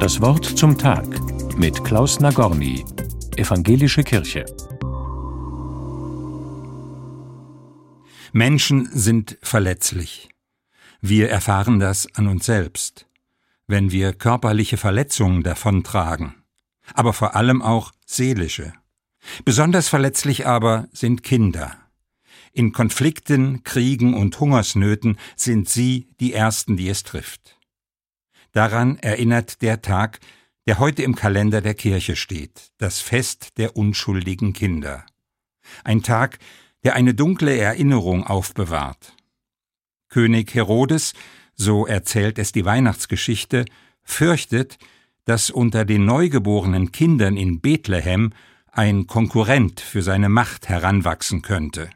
Das Wort zum Tag mit Klaus Nagorny, Evangelische Kirche. Menschen sind verletzlich. Wir erfahren das an uns selbst, wenn wir körperliche Verletzungen davontragen, aber vor allem auch seelische. Besonders verletzlich aber sind Kinder. In Konflikten, Kriegen und Hungersnöten sind sie die Ersten, die es trifft. Daran erinnert der Tag, der heute im Kalender der Kirche steht, das Fest der unschuldigen Kinder. Ein Tag, der eine dunkle Erinnerung aufbewahrt. König Herodes, so erzählt es die Weihnachtsgeschichte, fürchtet, dass unter den neugeborenen Kindern in Bethlehem ein Konkurrent für seine Macht heranwachsen könnte.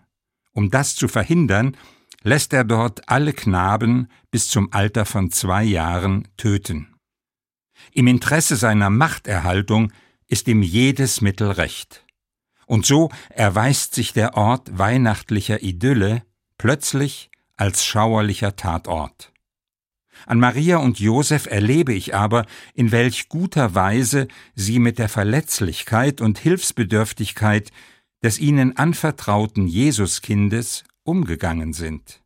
Um das zu verhindern, lässt er dort alle Knaben bis zum Alter von zwei Jahren töten. Im Interesse seiner Machterhaltung ist ihm jedes Mittel recht. Und so erweist sich der Ort weihnachtlicher Idylle plötzlich als schauerlicher Tatort. An Maria und Josef erlebe ich aber, in welch guter Weise sie mit der Verletzlichkeit und Hilfsbedürftigkeit des ihnen anvertrauten Jesuskindes umgegangen sind.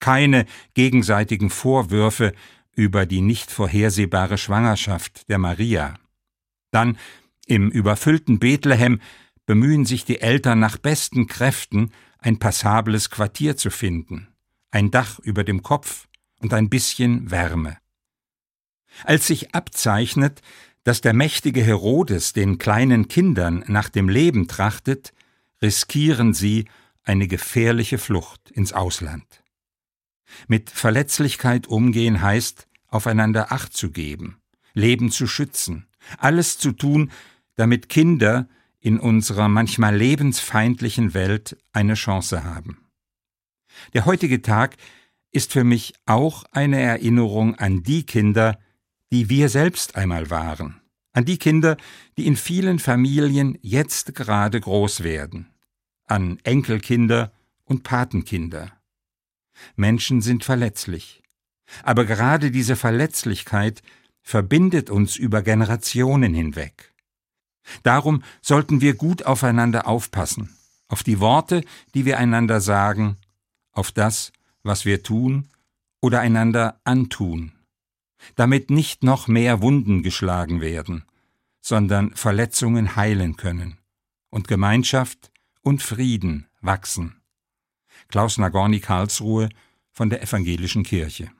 Keine gegenseitigen Vorwürfe über die nicht vorhersehbare Schwangerschaft der Maria. Dann im überfüllten Bethlehem bemühen sich die Eltern nach besten Kräften, ein passables Quartier zu finden, ein Dach über dem Kopf und ein bisschen Wärme. Als sich abzeichnet, dass der mächtige Herodes den kleinen Kindern nach dem Leben trachtet, riskieren sie eine gefährliche Flucht ins Ausland. Mit Verletzlichkeit umgehen heißt, aufeinander Acht zu geben, Leben zu schützen, alles zu tun, damit Kinder in unserer manchmal lebensfeindlichen Welt eine Chance haben. Der heutige Tag ist für mich auch eine Erinnerung an die Kinder, die wir selbst einmal waren, an die Kinder, die in vielen Familien jetzt gerade groß werden, an Enkelkinder und Patenkinder. Menschen sind verletzlich. Aber gerade diese Verletzlichkeit verbindet uns über Generationen hinweg. Darum sollten wir gut aufeinander aufpassen, auf die Worte, die wir einander sagen, auf das, was wir tun oder einander antun, damit nicht noch mehr Wunden geschlagen werden, sondern Verletzungen heilen können und Gemeinschaft und Frieden wachsen. Klaus Nagorny Karlsruhe von der Evangelischen Kirche.